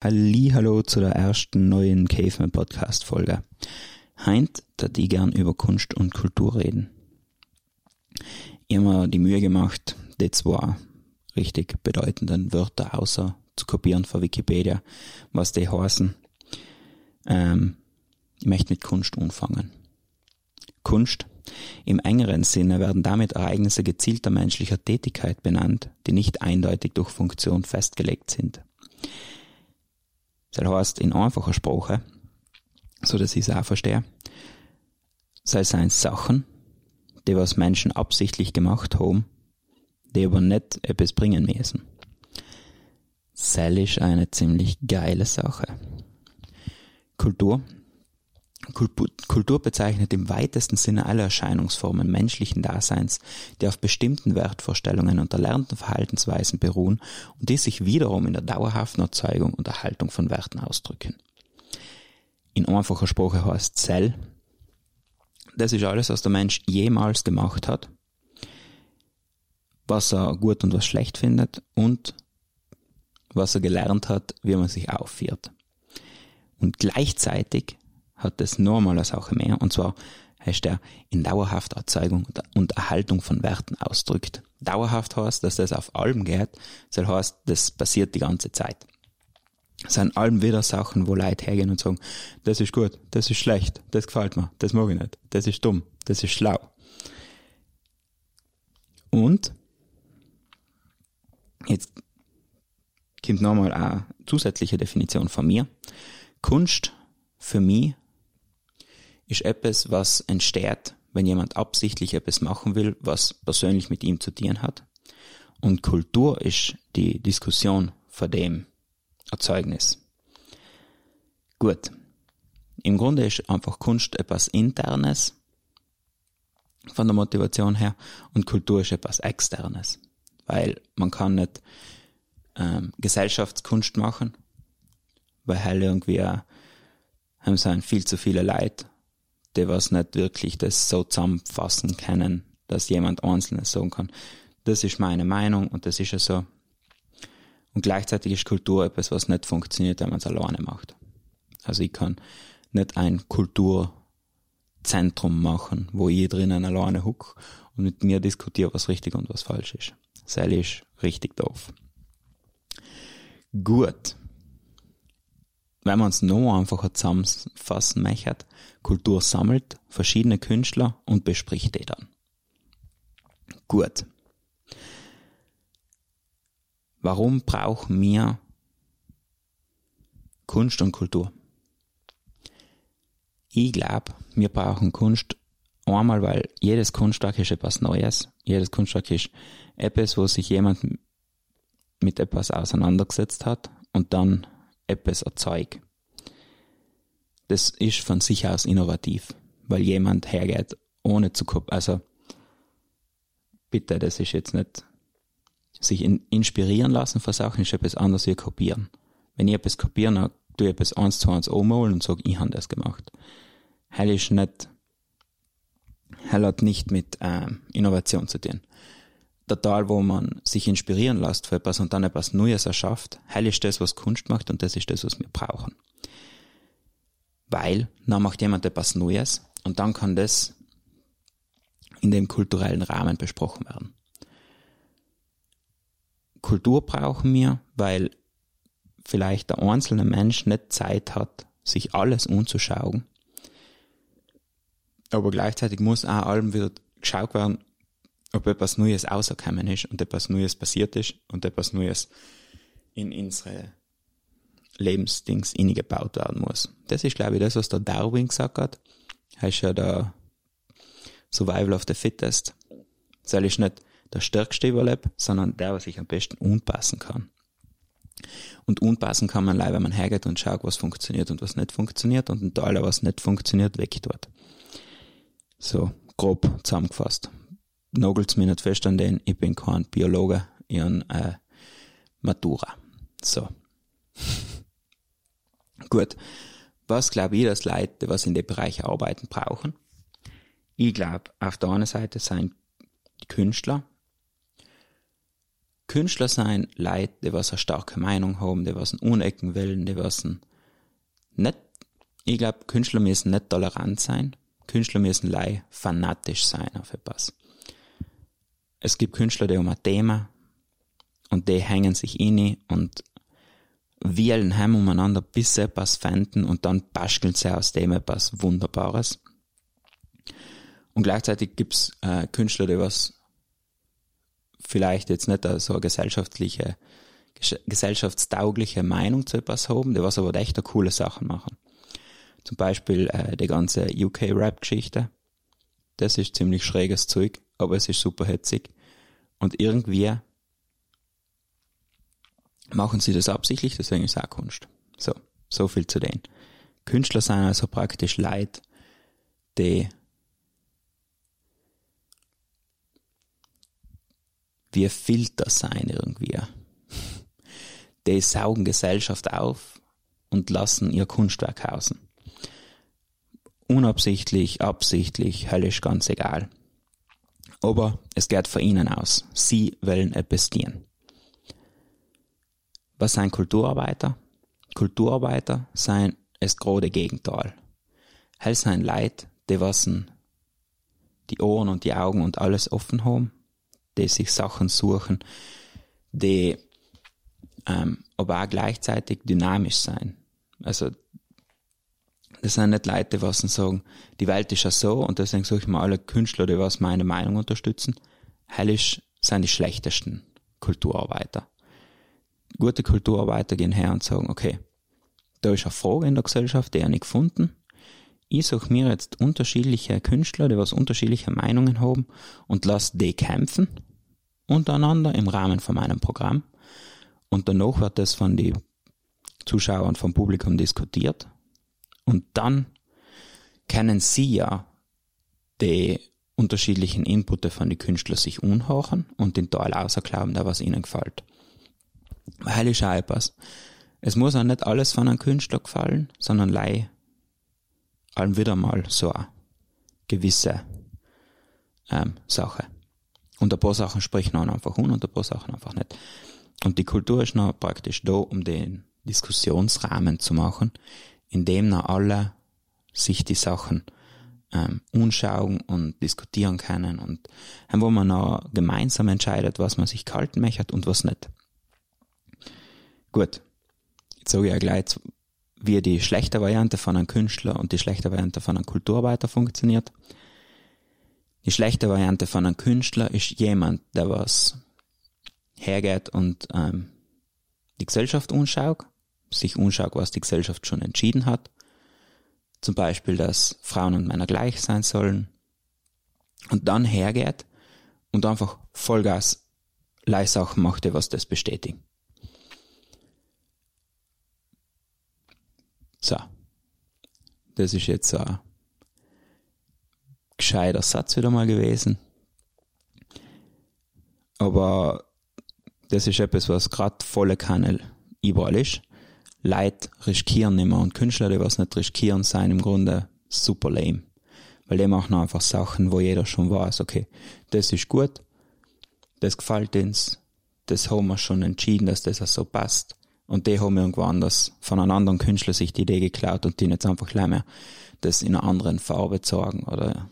Hallo zu der ersten neuen Caveman Podcast Folge. Heint, da die gern über Kunst und Kultur reden. Mir die Mühe gemacht, die zwei richtig bedeutenden Wörter außer zu kopieren von Wikipedia, was die heißen. Ähm, ich möchte mit Kunst anfangen. Kunst. Im engeren Sinne werden damit Ereignisse gezielter menschlicher Tätigkeit benannt, die nicht eindeutig durch Funktion festgelegt sind. Das heißt in einfacher Sprache, so dass ich es auch verstehe, sei seien Sachen, die was Menschen absichtlich gemacht haben, die aber nicht etwas bringen müssen. Sell ist eine ziemlich geile Sache. Kultur. Kultur bezeichnet im weitesten Sinne alle Erscheinungsformen menschlichen Daseins, die auf bestimmten Wertvorstellungen und erlernten Verhaltensweisen beruhen und die sich wiederum in der dauerhaften Erzeugung und Erhaltung von Werten ausdrücken. In einfacher Sprache heißt Zell, das ist alles, was der Mensch jemals gemacht hat, was er gut und was schlecht findet und was er gelernt hat, wie man sich aufführt. Und gleichzeitig hat es nochmal eine Sache mehr, und zwar heißt er in dauerhafter Erzeugung und Erhaltung von Werten ausdrückt. Dauerhaft heißt, dass das auf allem geht, das heißt, das passiert die ganze Zeit. Es sind allem wieder Sachen, wo Leute hergehen und sagen, das ist gut, das ist schlecht, das gefällt mir, das mag ich nicht, das ist dumm, das ist schlau. Und jetzt kommt nochmal eine zusätzliche Definition von mir. Kunst für mich ist etwas, was entsteht, wenn jemand absichtlich etwas machen will, was persönlich mit ihm zu tun hat. Und Kultur ist die Diskussion vor dem Erzeugnis. Gut. Im Grunde ist einfach Kunst etwas Internes von der Motivation her und Kultur ist etwas Externes. Weil man kann nicht ähm, Gesellschaftskunst machen, weil halt irgendwie haben sind viel zu viele Leute die was nicht wirklich das so zusammenfassen können, dass jemand Einzelnes sagen kann. Das ist meine Meinung und das ist ja so. Und gleichzeitig ist Kultur etwas, was nicht funktioniert, wenn man es alleine macht. Also ich kann nicht ein Kulturzentrum machen, wo ich drinnen alleine huck und mit mir diskutiere, was richtig und was falsch ist. Das ist richtig doof. Gut wenn man es noch einfacher zusammenfassen möchte, Kultur sammelt verschiedene Künstler und bespricht die dann. Gut. Warum brauchen wir Kunst und Kultur? Ich glaube, wir brauchen Kunst einmal, weil jedes Kunstwerk ist etwas Neues. Jedes Kunstwerk ist etwas, wo sich jemand mit etwas auseinandergesetzt hat und dann etwas erzeugt. Das ist von sich aus innovativ, weil jemand hergeht, ohne zu kopieren. Also, bitte, das ist jetzt nicht sich in, inspirieren lassen von Sachen, ist etwas anderes wie kopieren. Wenn ich etwas kopieren, dann tue ich etwas eins zu eins umholen und sage, ich habe das gemacht. Hell ist nicht, hell hat nicht mit äh, Innovation zu tun Teil, wo man sich inspirieren lässt für etwas und dann etwas Neues erschafft, hell ist das, was Kunst macht und das ist das, was wir brauchen. Weil, dann macht jemand etwas Neues und dann kann das in dem kulturellen Rahmen besprochen werden. Kultur brauchen wir, weil vielleicht der einzelne Mensch nicht Zeit hat, sich alles umzuschauen. Aber gleichzeitig muss auch allem wieder geschaut werden, ob etwas Neues rausgekommen ist und etwas Neues passiert ist und etwas Neues in unsere Lebensdings eingebaut werden muss. Das ist, glaube ich, das, was der Darwin gesagt hat. Er ist ja der Survival of the Fittest. Das ist nicht der stärkste überlebt, sondern der, was sich am besten unpassen kann. Und unpassen kann man leider, wenn man hergeht und schaut, was funktioniert und was nicht funktioniert und ein Teil, was nicht funktioniert, weg dort. So, grob zusammengefasst nagelt's mir nicht fest an den, ich bin kein Biologe, ich habe äh, Matura. So. Gut. Was glaube ich, dass Leute, was in dem Bereich arbeiten, brauchen? Ich glaube, auf der einen Seite sind Künstler Künstler sein Leute, die was eine starke Meinung haben, die was Unecken wollen, die was nicht, ich glaube, Künstler müssen nicht tolerant sein, Künstler müssen lei fanatisch sein auf etwas. Es gibt Künstler, die haben ein Thema und die hängen sich inne und wählen heim umeinander, bis sie etwas finden und dann basteln sie aus dem etwas Wunderbares. Und gleichzeitig gibt's äh, Künstler, die was vielleicht jetzt nicht so eine gesellschaftliche, gesellschaftstaugliche Meinung zu etwas haben, die was aber echt coole Sachen machen. Zum Beispiel äh, die ganze UK-Rap-Geschichte. Das ist ziemlich schräges Zeug, aber es ist super hetzig. Und irgendwie machen sie das absichtlich, deswegen ist es auch Kunst. So, so viel zu denen. Künstler sind also praktisch Leute, die wie Filter sein irgendwie. Die saugen Gesellschaft auf und lassen ihr Kunstwerk hausen. Unabsichtlich, absichtlich, höllisch ganz egal. Aber es geht von ihnen aus. Sie wollen etwas dienen. Was sind Kulturarbeiter? Kulturarbeiter sind das große Gegenteil. Hell sind Leute, die wassen die Ohren und die Augen und alles offen haben die sich Sachen suchen, die ähm, aber auch gleichzeitig dynamisch sein. Also das sind nicht Leute, die sagen, die Welt ist ja so und deswegen suche ich mir alle Künstler, die was meine Meinung unterstützen. Hellisch sind die schlechtesten Kulturarbeiter. Gute Kulturarbeiter gehen her und sagen, okay, da ist eine Frage in der Gesellschaft, die ich nicht gefunden ich suche mir jetzt unterschiedliche Künstler, die was unterschiedliche Meinungen haben und lass die kämpfen untereinander im Rahmen von meinem Programm. Und danach wird das von den Zuschauern, vom Publikum diskutiert. Und dann können sie ja die unterschiedlichen Inputs von den Künstlern sich unhören und den Teil auserklären, der was ihnen gefällt. Weil ich auch etwas. Es muss auch nicht alles von einem Künstler gefallen, sondern lei allem wieder mal so eine gewisse ähm, Sache. Und ein paar Sachen sprechen auch einfach un und ein paar Sachen einfach nicht. Und die Kultur ist noch praktisch da, um den Diskussionsrahmen zu machen, in dem noch alle sich die Sachen ähm, anschauen und diskutieren können und wo man noch gemeinsam entscheidet, was man sich kalten möchte und was nicht. Gut, jetzt sage ich ja gleich, wie die schlechte Variante von einem Künstler und die schlechte Variante von einem Kulturarbeiter funktioniert. Die schlechte Variante von einem Künstler ist jemand, der was hergeht und ähm, die Gesellschaft anschaut, sich anschaut, was die Gesellschaft schon entschieden hat. Zum Beispiel, dass Frauen und Männer gleich sein sollen. Und dann hergeht und einfach Vollgas Leihsachen macht, was das bestätigt. So. Das ist jetzt ein gescheiter Satz wieder mal gewesen. Aber das ist etwas, was gerade volle Kanne überall ist. Leute riskieren mehr und Künstler, die was nicht riskieren, sind im Grunde super lame. Weil die machen einfach Sachen, wo jeder schon weiß, okay, das ist gut, das gefällt uns, das haben wir schon entschieden, dass das auch so passt. Und die haben irgendwo anders von einem anderen Künstler sich die Idee geklaut und die jetzt einfach gleich mehr das in einer anderen Farbe zeigen oder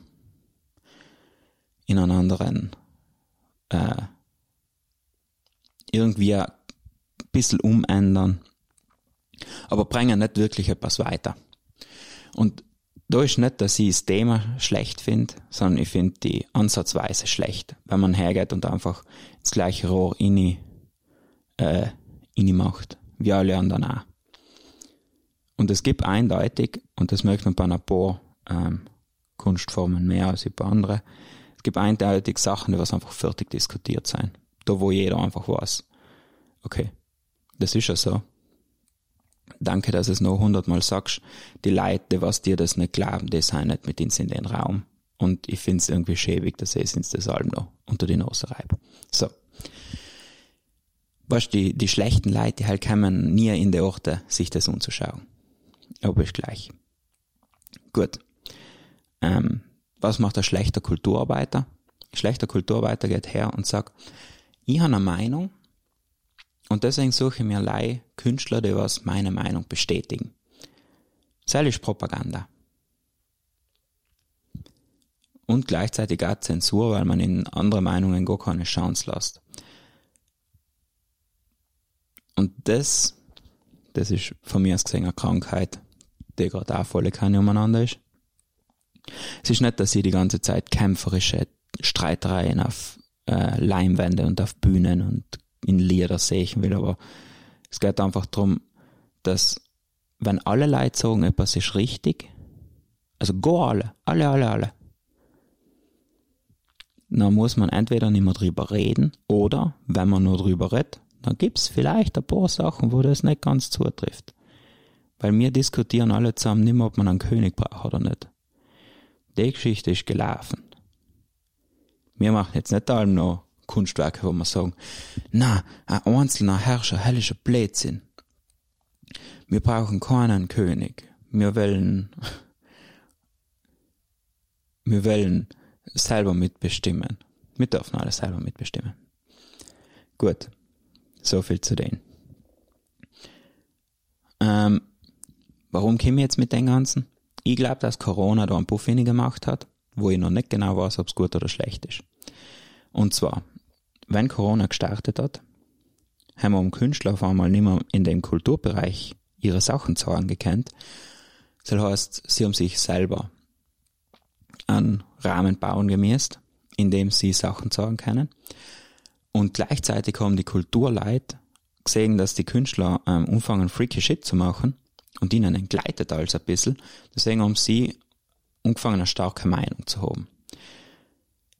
in einer anderen äh, irgendwie ein bisschen umändern, aber bringen nicht wirklich etwas weiter. Und da ist nicht, dass ich das Thema schlecht finde, sondern ich finde die Ansatzweise schlecht, wenn man hergeht und einfach das gleiche Rohr inni, äh, inni macht wie alle anderen auch. Und es gibt eindeutig, und das möchte man bei ein paar ähm, Kunstformen mehr als bei anderen, es gibt eindeutig Sachen, die was einfach fertig diskutiert sein. Da wo jeder einfach weiß, okay, das ist ja so. Danke, dass du es noch hundertmal sagst. Die Leute, was dir das nicht glauben, die sind nicht mit uns in den Raum. Und ich finde es irgendwie schäbig, dass ich uns das allem noch unter die Nase reibe. So weißt die, die schlechten Leute, die halt kommen nie in die Orte, sich das umzuschauen. Aber ist gleich. Gut. Ähm, was macht ein schlechter Kulturarbeiter? Ein schlechter Kulturarbeiter geht her und sagt, ich habe eine Meinung Und deswegen suche ich mir lei Künstler, die was meine Meinung bestätigen. Das Propaganda. Und gleichzeitig auch Zensur, weil man in andere Meinungen gar keine Chance lässt. Und das, das ist von mir aus gesehen eine Krankheit, die gerade auch volle Kanne umeinander ist. Es ist nicht, dass ich die ganze Zeit kämpferische Streitereien auf äh, Leinwände und auf Bühnen und in Lieder sehen will, aber es geht einfach darum, dass wenn alle Leute sagen, etwas ist richtig, also go alle, alle, alle, alle, dann muss man entweder nicht mehr drüber reden oder, wenn man nur drüber redet, dann gibt's vielleicht ein paar Sachen, wo das nicht ganz zutrifft. Weil wir diskutieren alle zusammen nicht mehr, ob man einen König braucht oder nicht. Die Geschichte ist gelaufen. Wir machen jetzt nicht allem noch Kunstwerke, wo wir sagen, na, ein einzelner Herrscher, hellischer Blödsinn. Wir brauchen keinen König. Wir wollen, wir wollen selber mitbestimmen. Wir dürfen alles selber mitbestimmen. Gut. So viel zu denen. Ähm, warum komme ich jetzt mit den Ganzen? Ich glaube, dass Corona da einen Puff gemacht hat, wo ich noch nicht genau weiß, ob es gut oder schlecht ist. Und zwar, wenn Corona gestartet hat, haben wir um Künstler auf einmal nicht mehr in dem Kulturbereich ihre Sachen zeigen gekannt. Das heißt, sie haben sich selber einen Rahmen bauen gemäßt, in dem sie Sachen zeigen können. Und gleichzeitig haben die Kulturleute gesehen, dass die Künstler ähm, anfangen, freaky Shit zu machen und ihnen entgleitet alles ein bisschen. Deswegen haben sie angefangen, eine starke Meinung zu haben.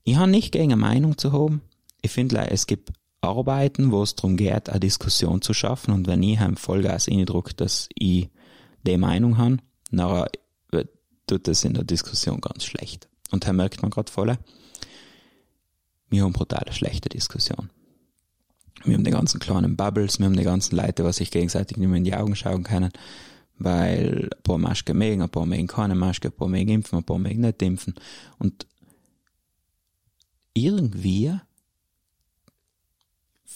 Ich habe nicht gegen eine Meinung zu haben. Ich finde, es gibt Arbeiten, wo es darum geht, eine Diskussion zu schaffen und wenn ich einem Vollgas eindrucke, dass ich die Meinung habe, dann tut das in der Diskussion ganz schlecht. Und da merkt man gerade voll, wir haben brutale schlechte Diskussion. Wir haben die ganzen kleinen Bubbles, wir haben die ganzen Leute, was sich gegenseitig nicht mehr in die Augen schauen können, weil ein paar Masken mögen, ein paar mögen keine Maske, ein paar mögen impfen, ein paar mögen nicht impfen. Und irgendwie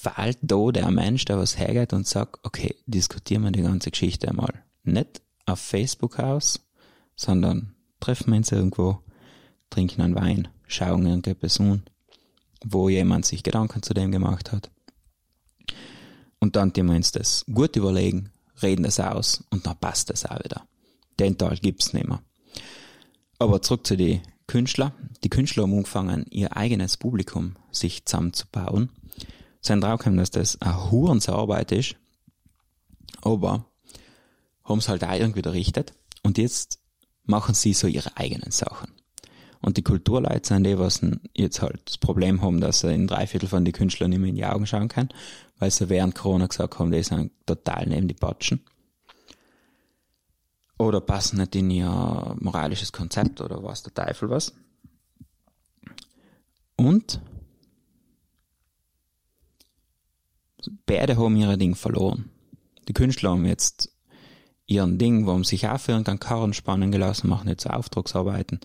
fällt da der Mensch, der was hergeht und sagt, okay, diskutieren wir die ganze Geschichte einmal. Nicht auf Facebook aus, sondern treffen wir uns irgendwo, trinken einen Wein, schauen irgendetwas an wo jemand sich Gedanken zu dem gemacht hat. Und dann tun wir uns das gut überlegen, reden das aus und dann passt das auch wieder. Den Teil gibt's nicht mehr. Aber zurück zu den Künstlern. Die Künstler haben angefangen, ihr eigenes Publikum sich zusammenzubauen. Sein Traum dass das eine Hurensarbeit ist, aber haben es halt auch irgendwie errichtet und jetzt machen sie so ihre eigenen Sachen. Und die Kulturleute sind die, was jetzt halt das Problem haben, dass sie in drei Viertel von den Künstlern nicht mehr in die Augen schauen können, weil sie während Corona gesagt haben, die sind total neben die Patschen. Oder passen nicht in ihr moralisches Konzept oder was der Teufel was. Und beide haben ihre Ding verloren. Die Künstler haben jetzt ihren Ding, wo sie sich für einen Karren spannen gelassen, machen jetzt Auftragsarbeiten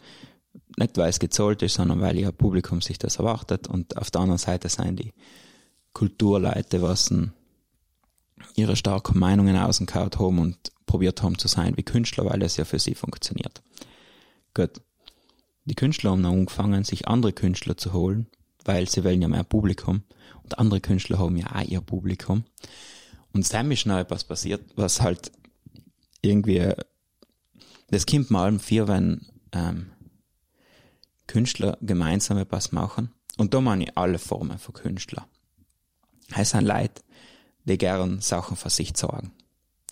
nicht weil es gezahlt ist, sondern weil ihr Publikum sich das erwartet. Und auf der anderen Seite sind die Kulturleute, was ihre starken Meinungen außengehauen haben und probiert haben zu sein wie Künstler, weil das ja für sie funktioniert. Gut. Die Künstler haben dann angefangen, sich andere Künstler zu holen, weil sie wollen ja mehr Publikum. Und andere Künstler haben ja auch ihr Publikum. Und dann ist noch etwas passiert, was halt irgendwie, das kommt mal allem vier, wenn ähm, Künstler gemeinsam etwas machen. Und da meine ich alle Formen von Künstler. Es sind Leute, die gern Sachen für sich sorgen.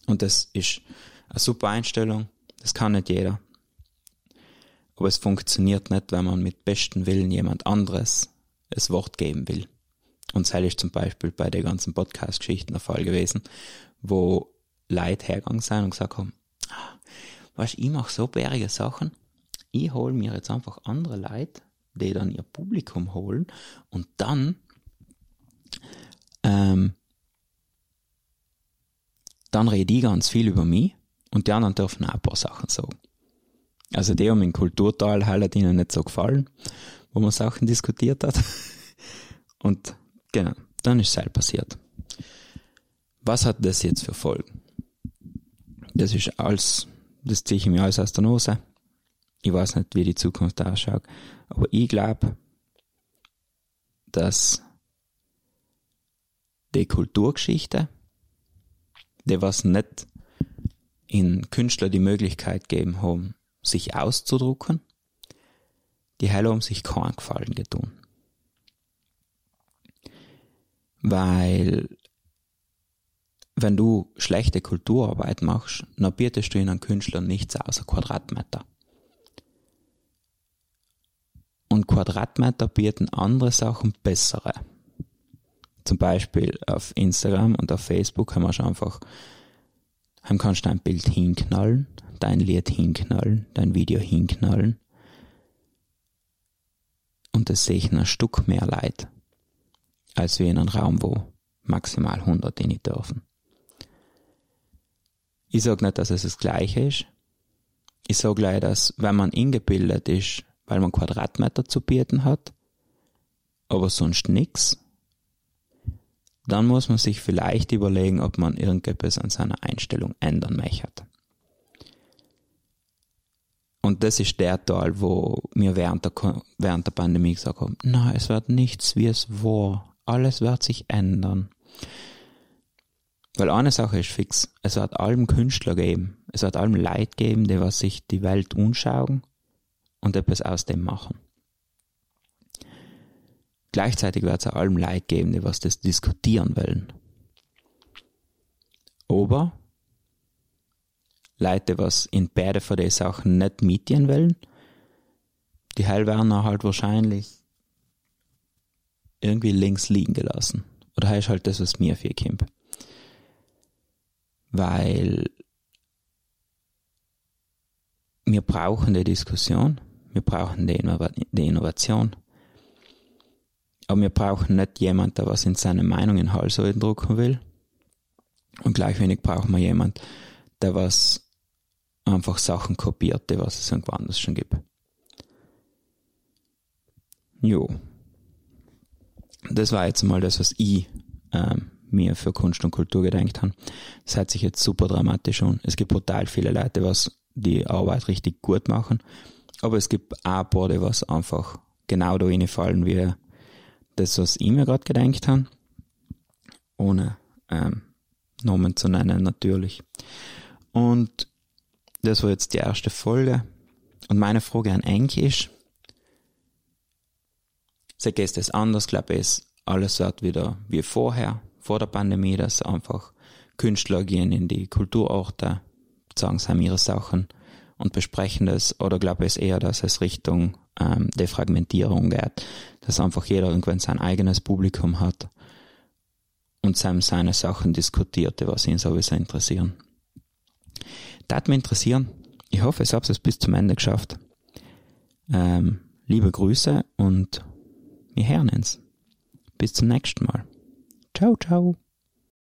Und das ist eine super Einstellung. Das kann nicht jeder. Aber es funktioniert nicht, wenn man mit besten Willen jemand anderes das Wort geben will. Und das ist zum Beispiel bei der ganzen Podcast-Geschichten der Fall gewesen, wo Leute hergegangen sind und gesagt haben, ah, weißt, ich mache so bärige Sachen, ich hole mir jetzt einfach andere Leute, die dann ihr Publikum holen und dann ähm, dann rede ich ganz viel über mich und die anderen dürfen auch ein paar Sachen sagen. Also die haben im Kulturteil halt ihnen nicht so gefallen, wo man Sachen diskutiert hat. Und genau, dann ist es halt passiert. Was hat das jetzt für Folgen? Das ist alles, das ziehe ich mir alles aus der Nose. Ich weiß nicht, wie die Zukunft ausschaut, aber ich glaube, dass die Kulturgeschichte, die was nicht in Künstler die Möglichkeit geben haben, sich auszudrucken, die Heller um sich keinen Gefallen getun. Weil, wenn du schlechte Kulturarbeit machst, dann bietest du ihnen Künstlern nichts außer Quadratmeter. Und Quadratmeter bieten andere Sachen bessere. Zum Beispiel auf Instagram und auf Facebook haben wir schon einfach, haben kannst du ein Bild hinknallen, dein Lied hinknallen, dein Video hinknallen. Und das sehe ich ein Stück mehr Leid, als wie in einem Raum, wo maximal 100 in dürfen. Ich sage nicht, dass es das Gleiche ist. Ich sage gleich, dass wenn man ingebildet ist, weil man Quadratmeter zu bieten hat, aber sonst nix, dann muss man sich vielleicht überlegen, ob man irgendetwas an seiner Einstellung ändern möchte. Und das ist der Teil, wo mir während der, während der Pandemie gesagt haben, na, es wird nichts, wie es war. Alles wird sich ändern. Weil eine Sache ist fix, es wird allem Künstler geben, es wird allem Leid geben, die was sich die Welt anschauen und etwas aus dem machen. Gleichzeitig wird es allem Leid geben, die was das diskutieren wollen. Aber Leute, was in beide von den Sachen nicht mitgehen wollen, die Heil werden halt wahrscheinlich irgendwie links liegen gelassen. Oder heißt halt das, was mir viel kommt. Weil wir brauchen die Diskussion, wir brauchen die, Innovation. Aber wir brauchen nicht jemanden, der was in seine Meinung in den Hals drucken will. Und gleich wenig brauchen wir jemanden, der was einfach Sachen kopiert, die was es irgendwo anders schon gibt. Jo. Das war jetzt mal das, was ich ähm, mir für Kunst und Kultur gedenkt habe. Das hört sich jetzt super dramatisch an. Es gibt brutal viele Leute, was die Arbeit richtig gut machen. Aber es gibt auch die was einfach genau da reinfallen, wie das, was ich mir gerade gedenkt habe. Ohne ähm, Namen zu nennen, natürlich. Und das war jetzt die erste Folge. Und meine Frage an Enk ist, sag ist es anders, glaube ich, alles wird wieder wie vorher, vor der Pandemie, dass einfach Künstler gehen in die Kulturorte, sagen sie haben ihre Sachen und besprechen das oder glaube ich eher, dass es Richtung ähm, Defragmentierung geht, dass einfach jeder irgendwann sein eigenes Publikum hat und seine, seine Sachen diskutiert, was ihn sowieso interessieren. Das mich interessieren. Ich hoffe, ich habe es bis zum Ende geschafft. Ähm, liebe Grüße und wir hören uns. Bis zum nächsten Mal. Ciao, ciao.